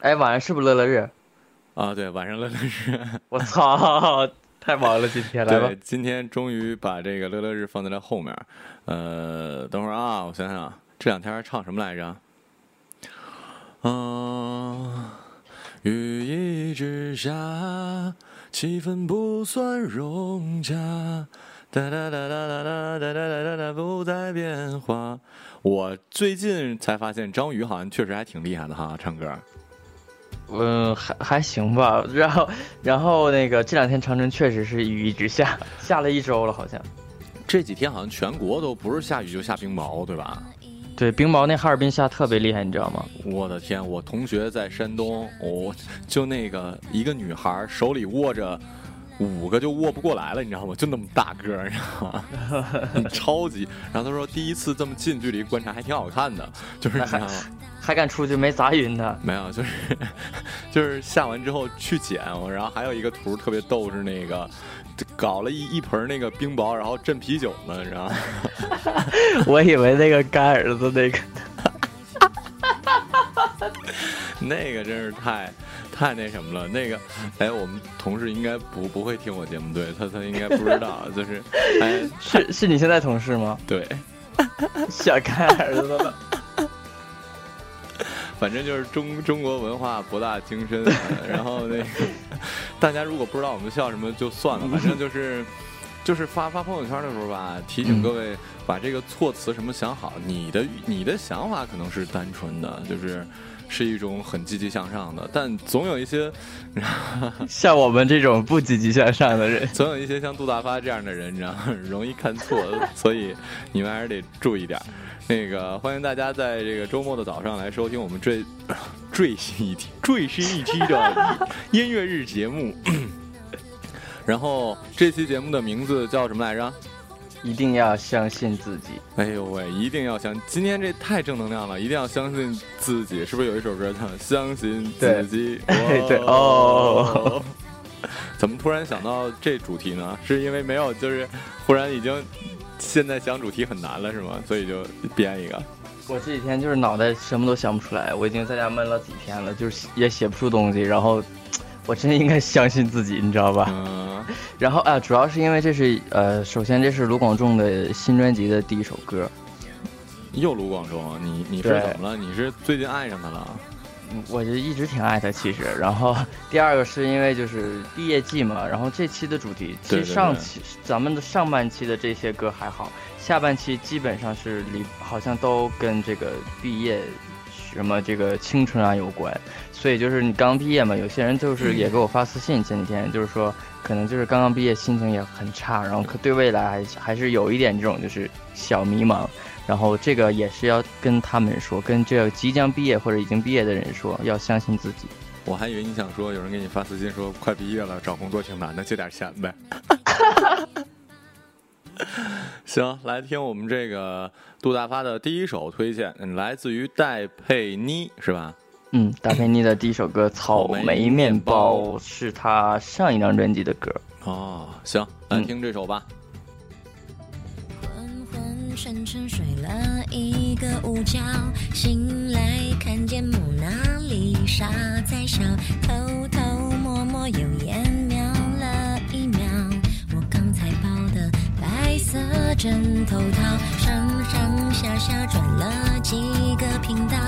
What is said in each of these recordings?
哎，晚上是不是乐乐日？啊，对，晚上乐乐日。我操，太忙了，今天来吧。今天终于把这个乐乐日放在了后面。呃，等会儿啊，我想想，这两天唱什么来着？嗯，雨一直下，气氛不算融洽，哒哒哒哒哒哒哒哒哒哒不再变化。我最近才发现张宇好像确实还挺厉害的哈，唱歌。嗯，还还行吧。然后，然后那个这两天长春确实是雨一直下，下了一周了，好像。这几天好像全国都不是下雨就下冰雹，对吧？对，冰雹那哈尔滨下特别厉害，你知道吗？我的天，我同学在山东，哦，就那个一个女孩手里握着五个就握不过来了，你知道吗？就那么大个，你知道吗？超级。然后他说第一次这么近距离观察还挺好看的，就是？还敢出去没砸晕他？没有，就是 就是下完之后去捡，然后还有一个图特别逗，是那个搞了一一盆那个冰雹，然后镇啤酒呢，你知道吗？我以为那个干儿子那个，那个真是太太那什么了。那个，哎，我们同事应该不不会听我节目，对他他应该不知道，就是 哎，是 是你现在同事吗？对，小干儿子了。反正就是中中国文化博大精深，然后那个大家如果不知道我们笑什么就算了，反正就是就是发发朋友圈的时候吧，提醒各位把这个措辞什么想好。你的你的想法可能是单纯的，就是是一种很积极向上的，但总有一些 像我们这种不积极向上的人，总有一些像杜大发这样的人，你知道容易看错，所以你们还是得注意点。那个欢迎大家在这个周末的早上来收听我们最最新一期最新一期的音乐日节目。然后这期节目的名字叫什么来着？一定要相信自己。哎呦喂，一定要相！今天这太正能量了，一定要相信自己。是不是有一首歌叫《相信自己》？对对哦。怎么突然想到这主题呢？是因为没有，就是忽然已经。现在想主题很难了是吗？所以就编一个。我这几天就是脑袋什么都想不出来，我已经在家闷了几天了，就是也写不出东西。然后，我真应该相信自己，你知道吧？嗯。然后啊，主要是因为这是呃，首先这是卢广仲的新专辑的第一首歌。又卢广仲，你你是怎么了？你是最近爱上他了？我就一直挺爱他，其实。然后 第二个是因为就是毕业季嘛，然后这期的主题，其实上期咱们的上半期的这些歌还好，下半期基本上是离好像都跟这个毕业什么这个青春啊有关，所以就是你刚毕业嘛，有些人就是也给我发私信，前几天就是说可能就是刚刚毕业，心情也很差，然后可对未来还还是有一点这种就是小迷茫。然后这个也是要跟他们说，跟这个即将毕业或者已经毕业的人说，要相信自己。我还以为你想说，有人给你发私信说，快毕业了，找工作挺难的，借点钱呗。行，来听我们这个杜大发的第一首推荐，来自于戴佩妮，是吧？嗯，戴佩妮的第一首歌《草莓面包》是她上一张专辑的歌。哦，行，来听这首吧。昏昏沉沉睡了一个午觉，醒来看见蒙娜丽莎在笑，偷偷摸摸又揠色枕头套，上上下下转了几个频道，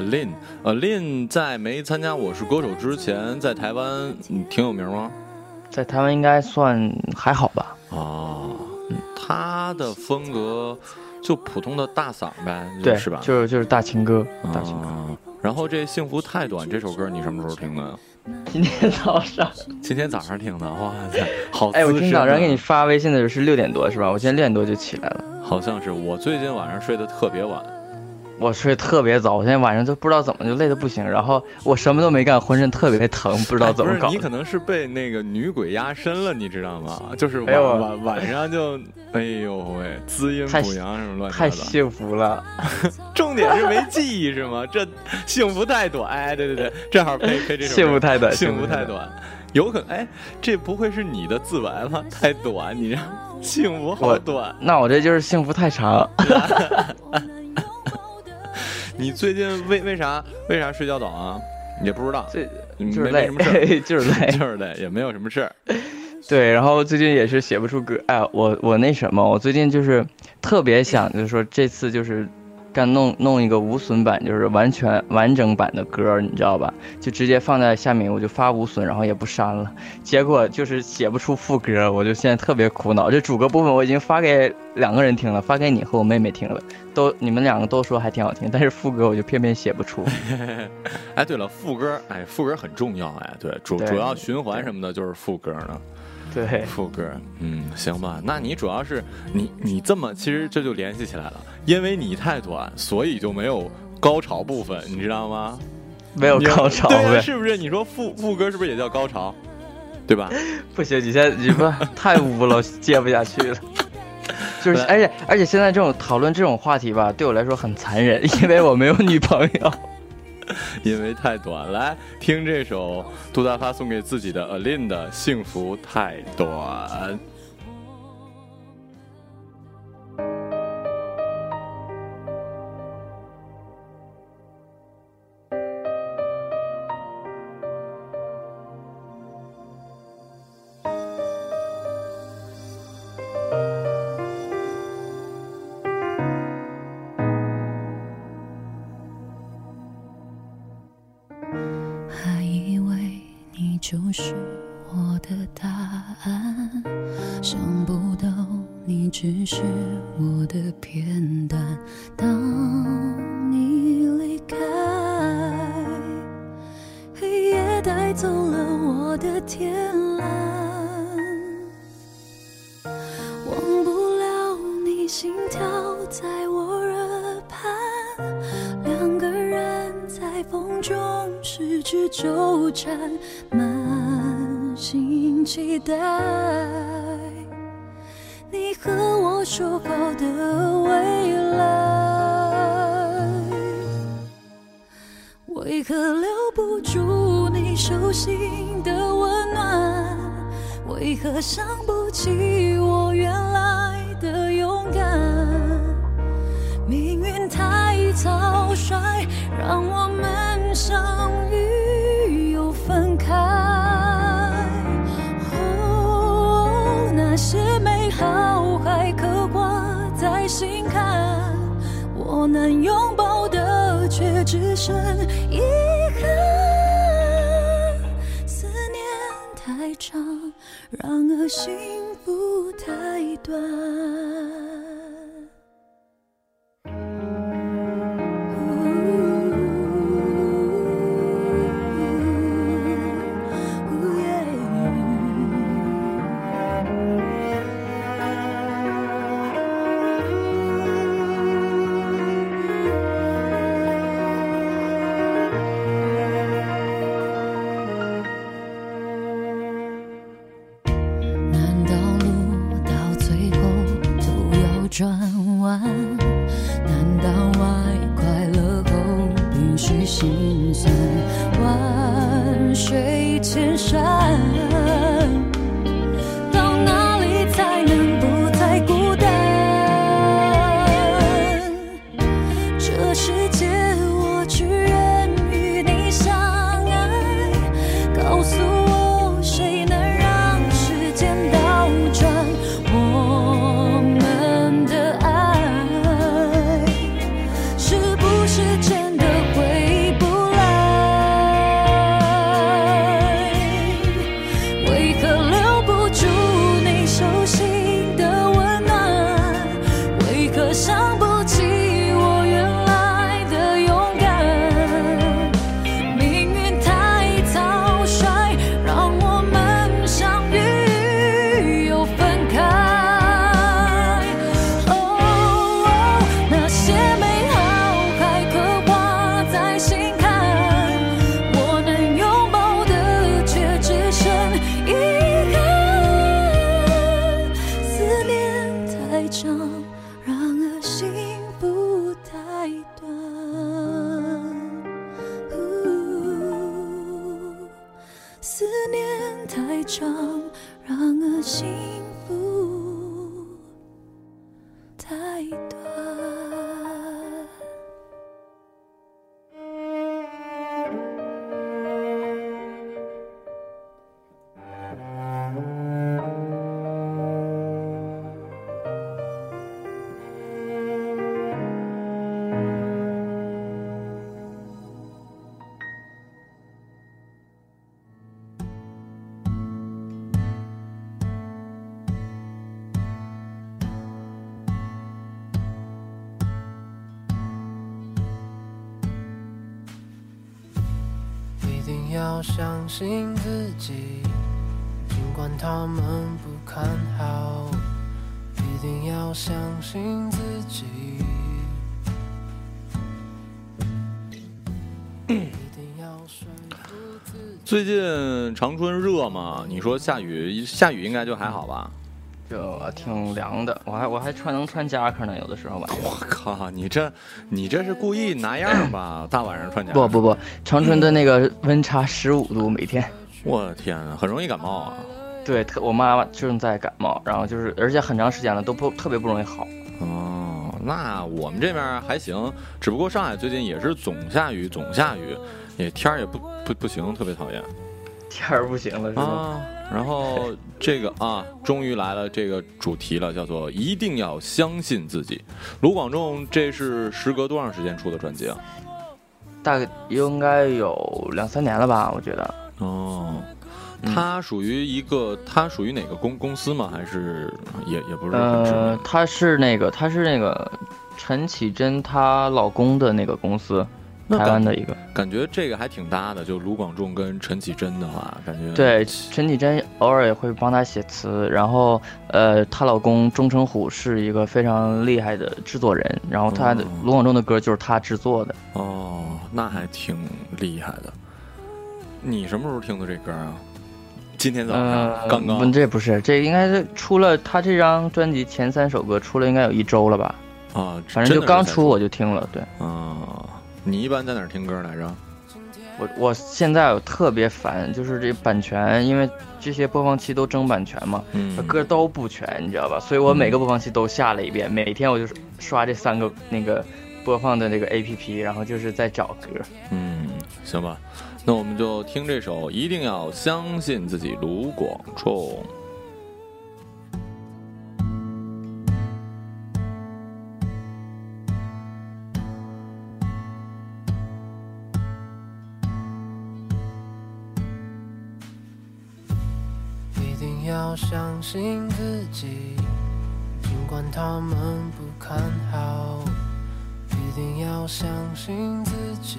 Alin Alin 在没参加《我是歌手》之前，在台湾嗯挺有名吗？在台湾应该算还好吧？哦，他的风格就普通的大嗓呗，对，是吧？就是就是大情歌，大情歌。啊。然后这《幸福太短》这首歌你什么时候听的？今天早上，今天早上听的，哇塞，好哎，我今天早上给你发微信的时候是六点多是吧？我今天六点多就起来了。好像是我最近晚上睡得特别晚，我睡特别早，我现在晚上就不知道怎么就累得不行，然后我什么都没干，浑身特别疼，不知道怎么搞。哎不是你可能是被那个女鬼压身了，你知道吗？就是晚、哎晚晚上就，哎呦喂，滋阴补阳什么乱七八糟。太幸福了，重点是没记忆是吗？这幸福太短，哎，对对对，正好配配这首歌幸福太短，幸福太。短，有可能哎，这不会是你的自白吗？太短，你让幸福好短。那我这就是幸福太长。你最近为为啥为啥睡觉早啊？也不知道，这就是累 就是累。就是累，也没有什么事儿。对，然后最近也是写不出歌，哎，我我那什么，我最近就是特别想，就是说这次就是干弄弄一个无损版，就是完全完整版的歌，你知道吧？就直接放在下面，我就发无损，然后也不删了。结果就是写不出副歌，我就现在特别苦恼。这主歌部分我已经发给两个人听了，发给你和我妹妹听了，都你们两个都说还挺好听，但是副歌我就偏偏写不出。哎，对了，副歌，哎，副歌很重要，哎，对，主对主要循环什么的就是副歌呢。对，副歌，嗯，行吧，那你主要是你你这么，其实这就联系起来了，因为你太短，所以就没有高潮部分，你知道吗？没有高潮对啊，呗？是不是？你说副副歌是不是也叫高潮？对吧？不行，你现在你不 太污了，接不下去了。就是，而且而且现在这种讨论这种话题吧，对我来说很残忍，因为我没有女朋友。因为太短，来听这首杜大发送给自己的 Alin 的《幸福太短》。就是我的答案，想不到你只是我的片待你和我说好的未来，为何留不住你手心的温暖？为何想不起我原来的勇敢？命运太草率，让我们相好还刻挂在心坎，我能拥抱的却只剩遗憾。思念太长，然而幸福太短。要相信自己，尽管他们不看好。一定要相信自己，最近长春热嘛？你说下雨，下雨应该就还好吧？就挺凉的，我还我还穿能穿夹克呢，有的时候晚上。我靠，你这你这是故意拿样吧？大晚上穿夹？不不不，长春的那个温差十五度每天。我的天啊，很容易感冒啊。对，特我妈妈正在感冒，然后就是而且很长时间了都不特别不容易好。哦，那我们这边还行，只不过上海最近也是总下雨，总下雨，也天儿也不不不行，特别讨厌。天儿不行了是吧？啊，然后这个啊，终于来了这个主题了，叫做一定要相信自己。卢广仲，这是时隔多长时间出的专辑啊？大概应该有两三年了吧，我觉得。哦，他属于一个，他属于哪个公公司吗？还是也也不是很知他是那个他是那个陈绮贞她老公的那个公司，那台湾的一个。感觉这个还挺搭的，就卢广仲跟陈绮贞的话，感觉对，陈绮贞偶尔也会帮他写词，然后呃，她老公钟成虎是一个非常厉害的制作人，然后他的哦卢广仲的歌就是他制作的。哦，那还挺厉害的。你什么时候听的这歌啊？今天早上、呃，刚刚不，这不是，这应该是出了他这张专辑前三首歌出了应该有一周了吧，啊，反正就刚出我就听了。对啊。你一般在哪儿听歌来着？我我现在我特别烦，就是这版权，因为这些播放器都争版权嘛，嗯，歌都不全，你知道吧？所以我每个播放器都下了一遍，每天我就刷这三个那个播放的那个 A P P，然后就是在找歌。嗯，行吧，那我们就听这首《一定要相信自己》，卢广仲。要相信自己，尽管他们不看好。一定要相信自己，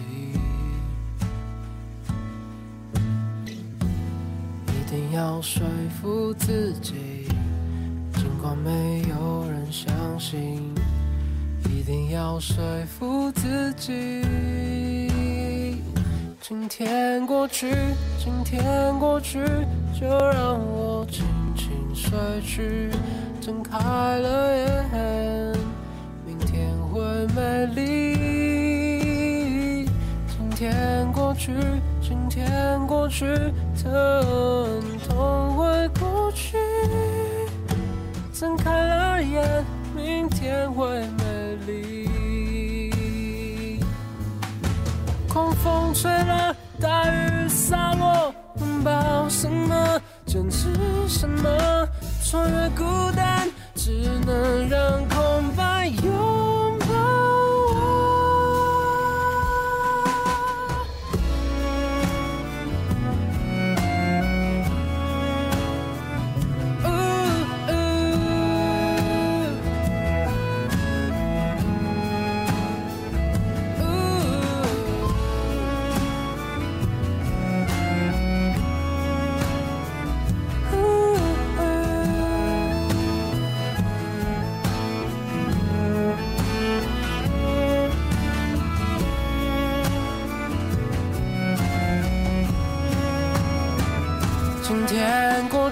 一定要说服自己，尽管没有人相信。一定要说服自己。今天过去，今天过去，就让我轻轻睡去，睁开了眼，明天会美丽。今天过去，今天过去，疼痛会过去，睁开了眼，明天会狂风吹了，大雨洒落，拥抱什么，坚持什么，穿越孤单，只能让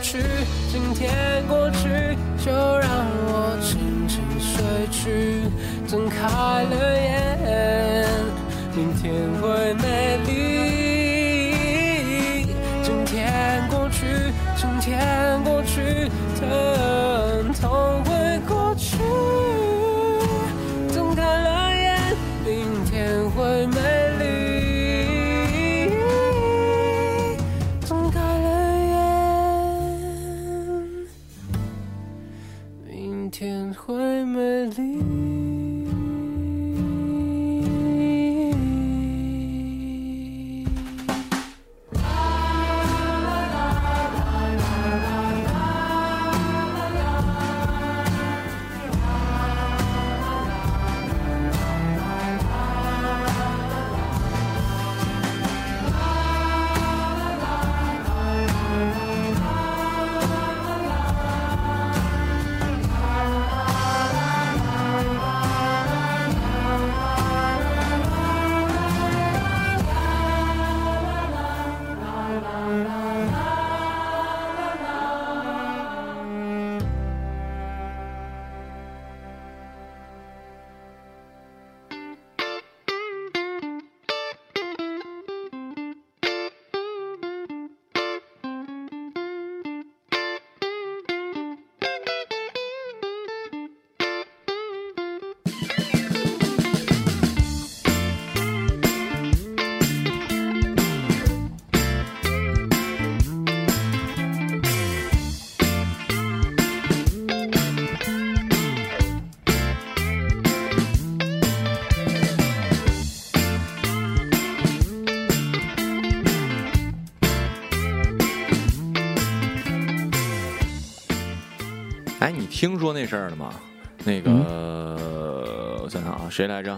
去，今天过听说那事儿了吗？那个，我想想啊，谁来着？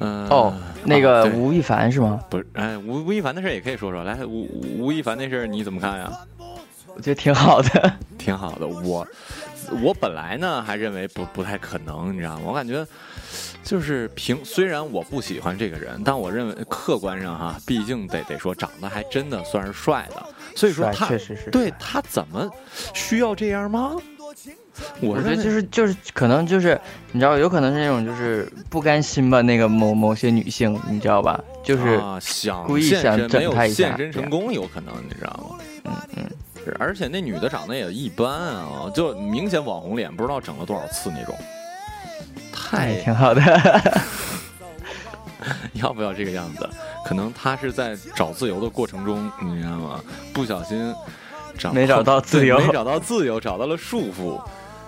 嗯、哦，那个啊吴亦凡是吗？不是，哎，吴吴亦凡的事儿也可以说说。来，吴吴吴亦凡那事儿你怎么看呀？我觉得挺好的。挺好的。我我本来呢还认为不不太可能，你知道吗？我感觉就是凭虽然我不喜欢这个人，但我认为客观上哈，毕竟得得说长得还真的算是帅的。所以说他确实是对他怎么需要这样吗？我我觉得就是就是可能就是你知道，有可能是那种就是不甘心吧，那个某某些女性，你知道吧？就是、啊、想故意现想整身没有他一下现身成功，有可能你知道吗？嗯嗯，是而且那女的长得也一般啊，就明显网红脸，不知道整了多少次那种。太也挺好的。要不要这个样子？可能她是在找自由的过程中，你知道吗？不小心找没找到 自由没找到自由，找到了束缚。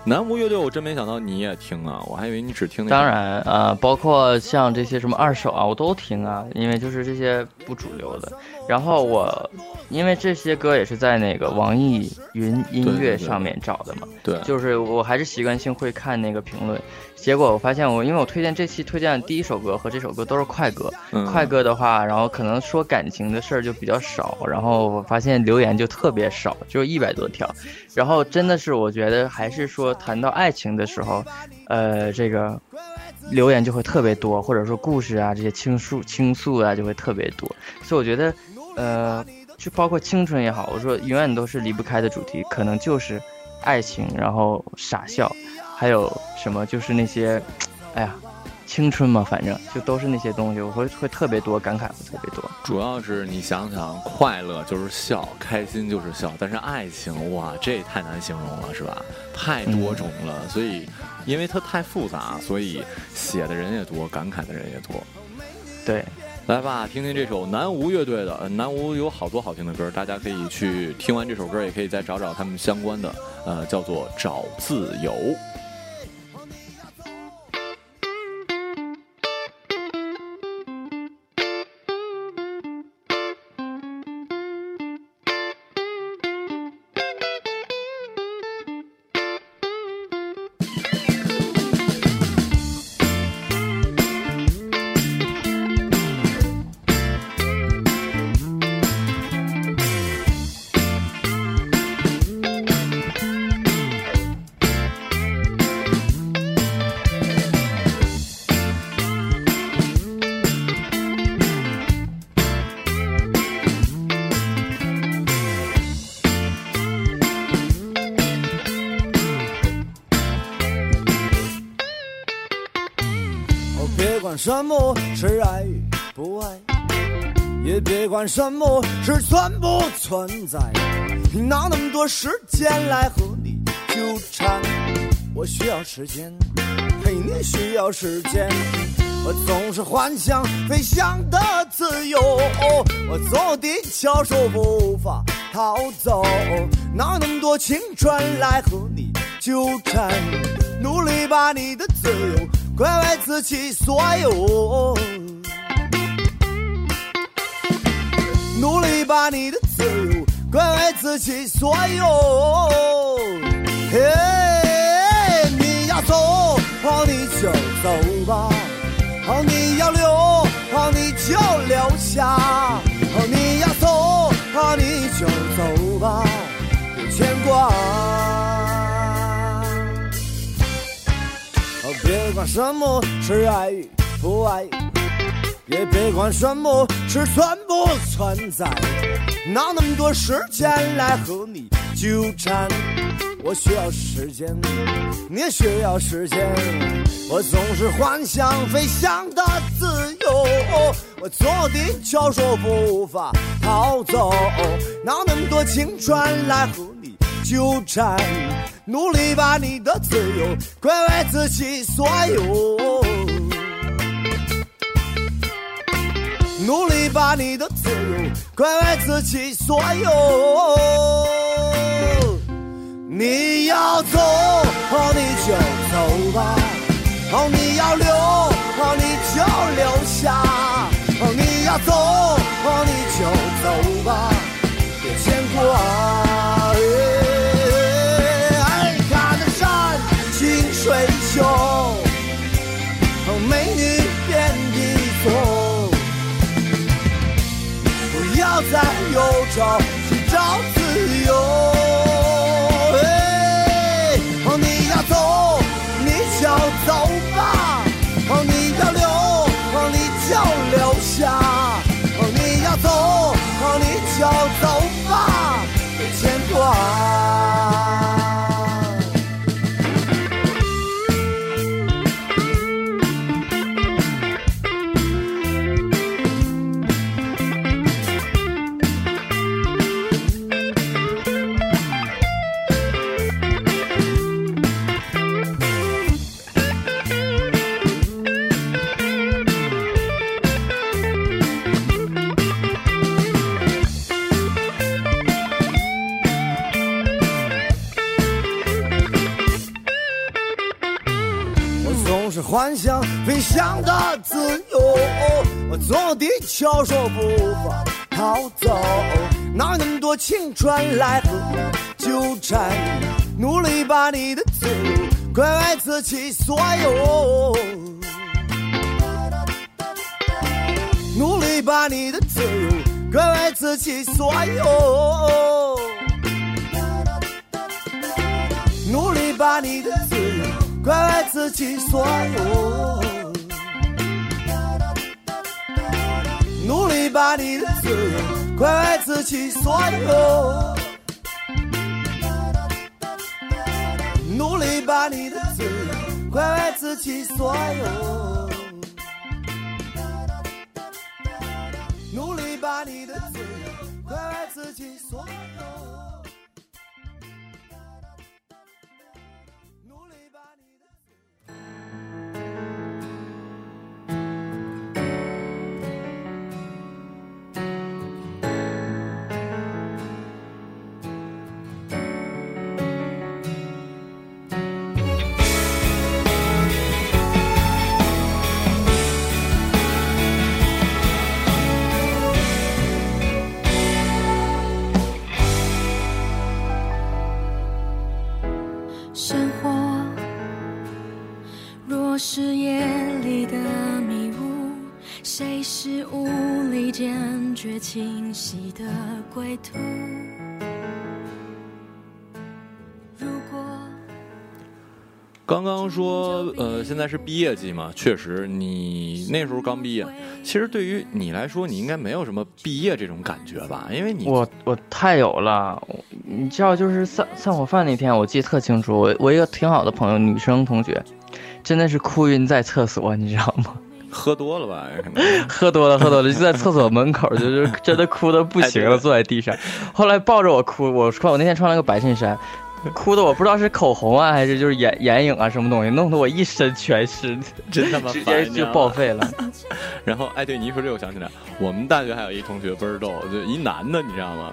南无乐队，我真没想到你也听啊！我还以为你只听那。当然啊、呃包括像这些什么二手啊，我都听啊，因为就是这些不主流的。然后我因为这些歌也是在那个网易云音乐上面找的嘛，对，就是我还是习惯性会看那个评论。结果我发现我，因为我推荐这期推荐的第一首歌和这首歌都是快歌，嗯。快歌的话，然后可能说感情的事儿就比较少，然后我发现留言就特别少，就一百多条，然后真的是我觉得还是说谈到爱情的时候，呃，这个留言就会特别多，或者说故事啊这些倾诉倾诉啊就会特别多，所以我觉得，呃，就包括青春也好，我说永远都是离不开的主题，可能就是爱情，然后傻笑，还有什么就是那些，哎呀。青春嘛，反正就都是那些东西，我会会特别多感慨，会特别多。主要是你想想，快乐就是笑，开心就是笑，但是爱情哇，这也太难形容了，是吧？太多种了，所以因为它太复杂，所以写的人也多，感慨的人也多。对，来吧，听听这首南无乐队的。呃南无有好多好听的歌，大家可以去听完这首歌，也可以再找找他们相关的，呃，叫做《找自由》。什么？是爱与不爱，也别管什么？是存不存在，哪那么？多时间来和你纠缠？我需要时间，嘿，你需要时间。我总是幻想飞翔的自由，我坐地翘首无法逃走，哪那么？多青春来和你纠缠？努力把你的自由归为自己所有，努力把你的自由归为自己所有。嘿，你要走，好你就走吧；好你要留，好你就留下；好你要走，好你就走吧，什么是爱与不爱，也别管什么是存不存在，哪那么多时间来和你纠缠？我需要时间，你也需要时间。我总是幻想飞翔的自由，我坐地翘首无法逃走，哪那么多青春来和你纠缠？努力把你的自由归为自己所有，努力把你的自由归为自己所有。你要走，你就走吧；你要留，你就留下；你要走，你就走吧，别牵挂。秀，美女遍地走，不要再忧愁寻找地球说不放逃走，哪有那么多青春来和纠缠？努力把你的自由归为自己所有，努力把你的自由归为自己所有。努力把你的自由归为自己所有，把你的自由归为自己所有，努力把你的自由归为自己所有，努力把你的自由归为自己所有。清晰的归途？如果刚刚说，呃，现在是毕业季嘛，确实，你那时候刚毕业，其实对于你来说，你应该没有什么毕业这种感觉吧？因为你我我太有了，你知道，就是散散伙饭那天，我记得特清楚。我我一个挺好的朋友，女生同学，真的是哭晕在厕所，你知道吗？喝多了吧？可能 喝多了，喝多了，就在厕所门口，就是 真的哭的不行了，坐在地上。后来抱着我哭，我穿我那天穿了个白衬衫，哭的我不知道是口红啊，还是就是眼眼影啊什么东西，弄得我一身全是，真他妈直烦接就报。废了。然后，哎，对你一说这，我想起来，我们大学还有一同学倍儿逗，就一男的，你知道吗？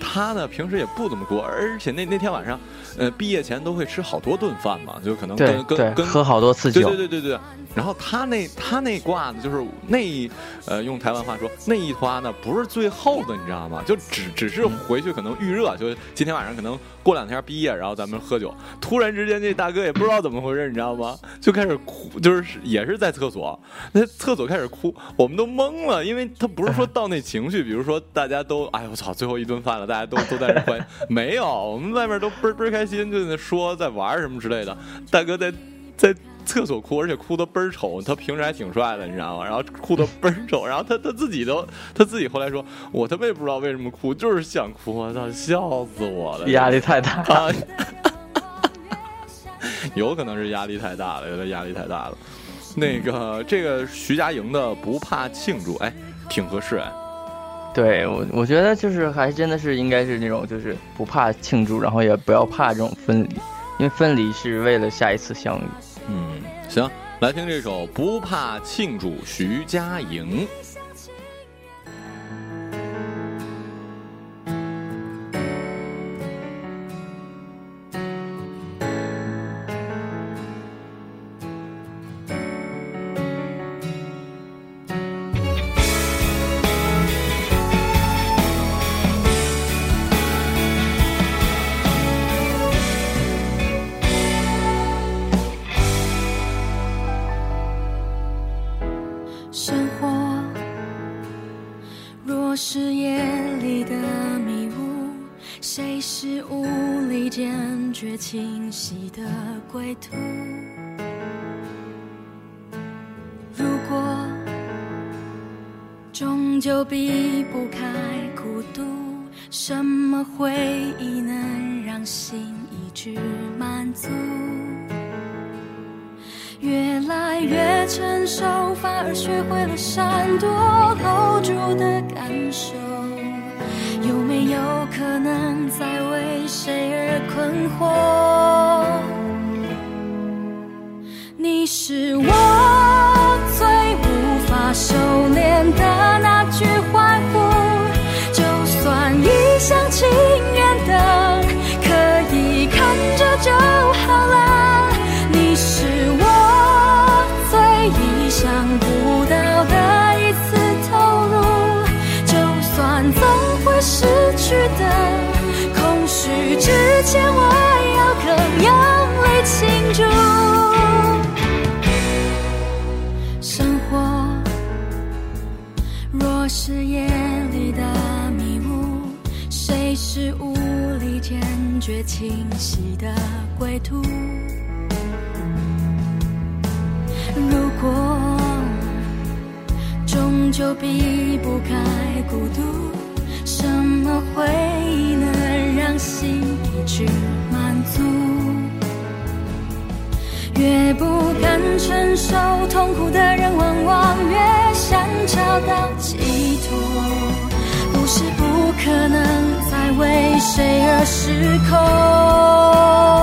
他呢平时也不怎么过，而且那那天晚上，呃，毕业前都会吃好多顿饭嘛，就可能跟跟，跟喝好多次酒对对对对。然后他那他那挂呢，就是那一呃用台湾话说那一花呢不是最后的，你知道吗？就只只是回去可能预热，就今天晚上可能过两天毕业，然后咱们喝酒。突然之间这大哥也不知道怎么回事，你知道吗？就开始哭，就是也是在厕所，那厕所开始哭，我们都懵了，因为他不是说到那情绪，比如说大家都哎我操，最后一顿饭了，大家都都在这欢，没有，我们外面都倍儿倍儿开心，就在那说在玩什么之类的。大哥在在厕所哭，而且哭的倍儿丑。他平时还挺帅的，你知道吗？然后哭的倍儿丑，然后他他自己都他自己后来说，我他妈也不知道为什么哭，就是想哭。我操，笑死我了！压力太大。啊，有可能是压力太大了，有点压力太大了。那个这个徐佳莹的不怕庆祝，哎，挺合适哎。对我，我觉得就是还真的是应该是那种，就是不怕庆祝，然后也不要怕这种分离，因为分离是为了下一次相遇。嗯，行，来听这首《不怕庆祝》，徐佳莹。越来越成熟，反而学会了闪躲 hold 住的感受。有没有可能再为谁而困惑？你是我最无法收敛的坚决清晰的归途？如果终究避不开孤独，什么回忆能让心一直满足？越不敢承受痛苦的人，往往越想找到寄托。不是不可能再为谁时空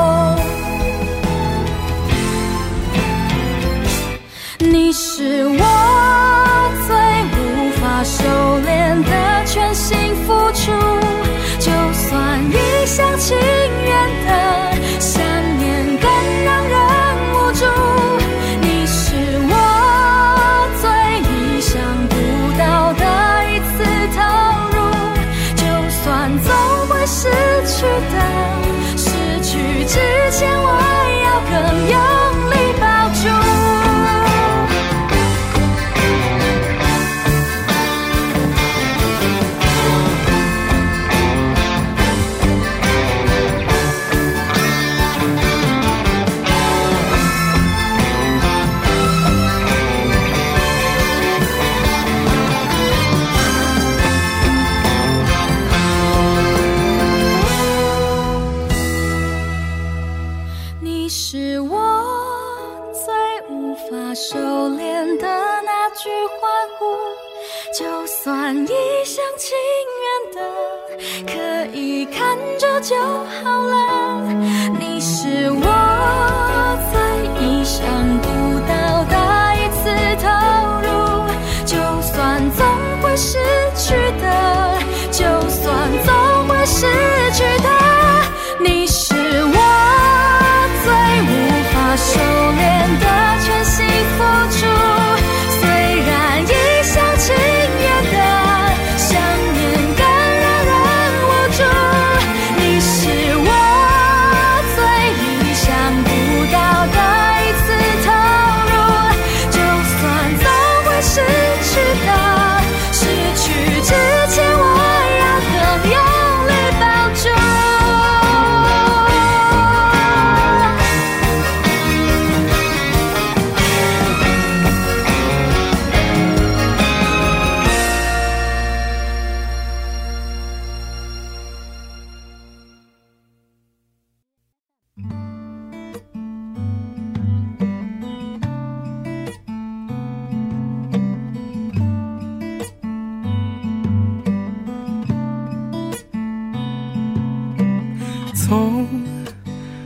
看着就好了。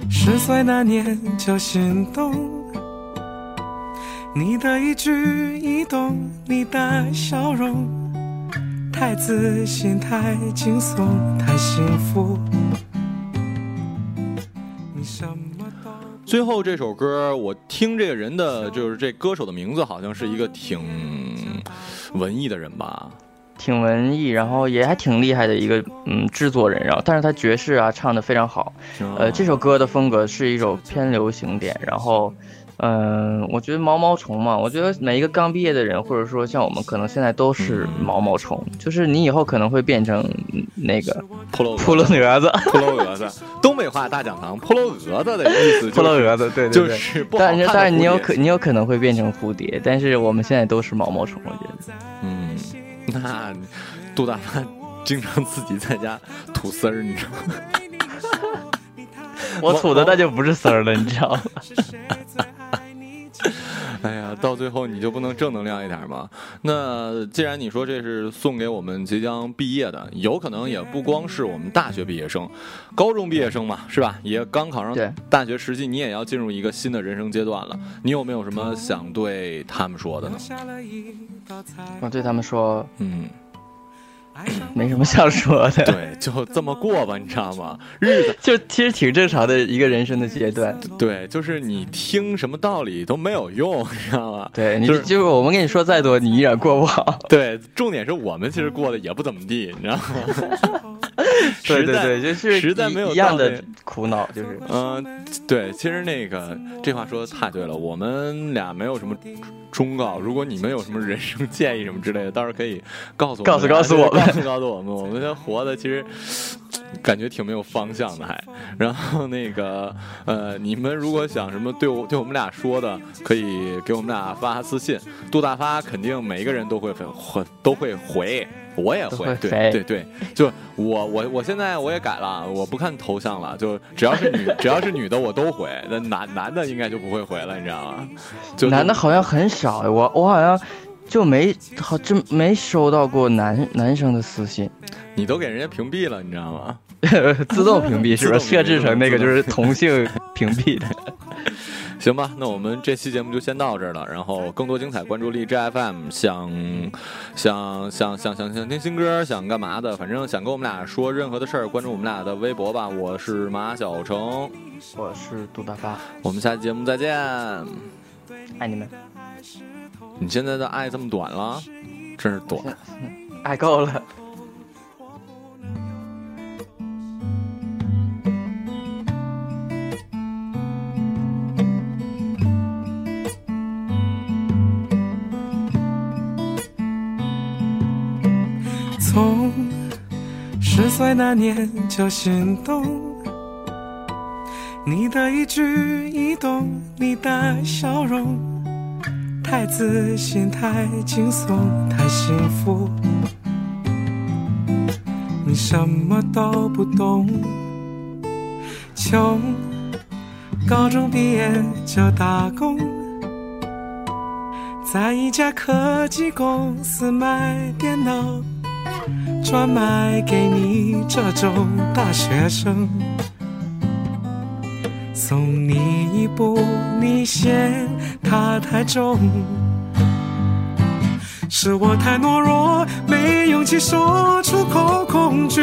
十岁那年就心动，你的一举一动，你的笑容，太自信，太轻松，太幸福。最后这首歌，我听这个人的就是这歌手的名字，好像是一个挺文艺的人吧？挺文艺，然后也还挺厉害的一个嗯制作人，然后但是他爵士啊唱的非常好，呃这首歌的风格是一首偏流行点，然后嗯，我觉得毛毛虫嘛，我觉得每一个刚毕业的人，或者说像我们，可能现在都是毛毛虫，就是你以后可能会变成那个 扑棱蛾子，扑棱蛾子，东北话大讲堂，扑棱蛾子的意思，扑棱蛾子，对对就对。但是但是你有可你有可能会变成蝴蝶，但是我们现在都是毛毛虫，我觉得。嗯，那杜大妈经常自己在家吐丝儿，你知道吗？我吐的那就不是丝儿了，你知道吗？哎呀，到最后你就不能正能量一点吗？那既然你说这是送给我们即将毕业的，有可能也不光是我们大学毕业生，高中毕业生嘛，是吧？也刚考上大学，实际你也要进入一个新的人生阶段了。你有没有什么想对他们说的呢？我对他们说，嗯，没什么想说的，对，就这么过吧，你知道吗？日子就其实挺正常的一个人生的阶段。对，就是你听什么道理都没有用，你知道吗？对，你就是就是我们跟你说再多，你依然过不好。对，重点是我们其实过得也不怎么地，你知道吗？对实在对对，就是实在没有一样的苦恼，就是嗯、对，其实那个这话说的太对了，我们俩没有什么忠告，如果你们有什么人生建议什么之类的，到时候可以告诉我告诉告诉我们告诉告诉我们，我们这活的其实。感觉挺没有方向的还，然后那个呃，你们如果想什么对我对我们俩说的，可以给我们俩发私信。杜大发肯定每一个人都会回都会回，我也会，对对对，就我我我现在我也改了，我不看头像了，就只要是女只要是女的我都回，那男男的应该就不会回了，你知道吗？就男的好像很少，我我好像就没好真没收到过男男生的私信，你都给人家屏蔽了，你知道吗？自动屏蔽是吧？自动屏蔽设置成那个就是同性屏蔽的。行吧，那我们这期节目就先到这儿了。然后更多精彩，关注荔枝 FM。想想想想想想听新歌，想干嘛的？反正想跟我们俩说任何的事儿，关注我们俩的微博吧。我是马小成，我是杜大发，我们下期节目再见。爱你们，你现在的爱这么短了，真是短。爱够了。那年就心动，你的一举一动，你的笑容，太自信，太轻松，太幸福。你什么都不懂，穷，高中毕业就打工。在一家科技公司卖电脑，专卖给你这种大学生。送你一部，你嫌它太重，是我太懦弱，没勇气说出口，恐惧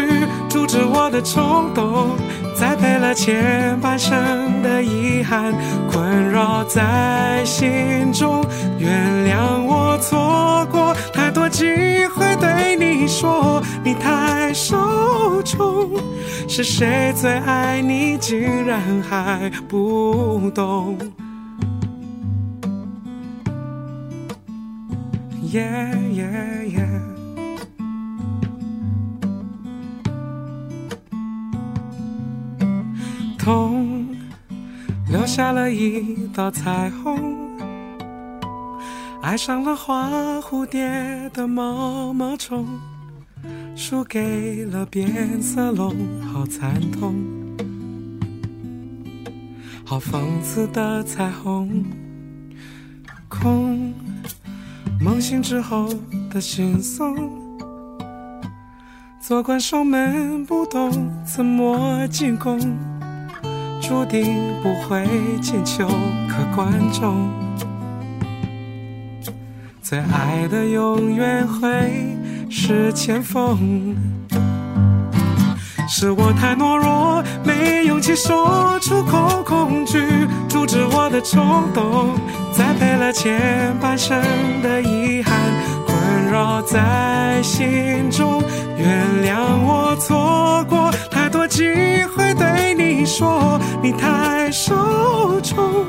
阻止我的冲动，栽培了前半生的遗憾，困扰在心中。原谅我错过多机会对你说，你太受宠。是谁最爱你，竟然还不懂？Yeah yeah yeah。痛留下了一道彩虹，爱上了花蝴蝶的毛毛虫，输给了变色龙，好惨痛，好讽刺的彩虹，空，梦醒之后的心松。做关守门不懂怎么进攻，注定不会进球，可观众最爱的永远会是前锋。是我太懦弱，没勇气说出口，恐惧阻止我的冲动，栽培了前半生的遗憾，绕在心中。原谅我错过太多机会对你说，你太受宠。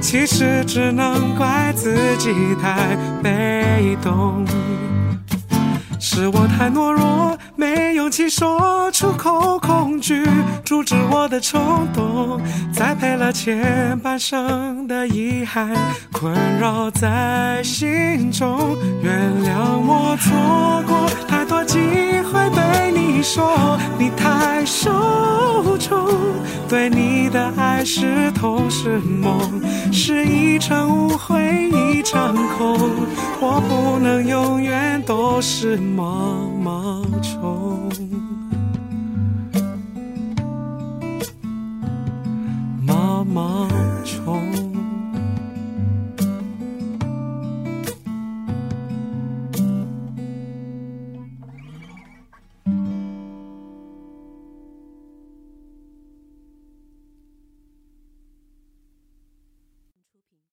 其实只能怪自己太被动。是我太懦弱，没勇气说出口，恐惧阻止我的冲动，栽培了前半生的遗憾，困扰在心中。原谅我错过太多机会被你你说，你太受宠，对你的爱是痛是梦，是一场误会一场空，我不能永远都是毛毛虫。毛毛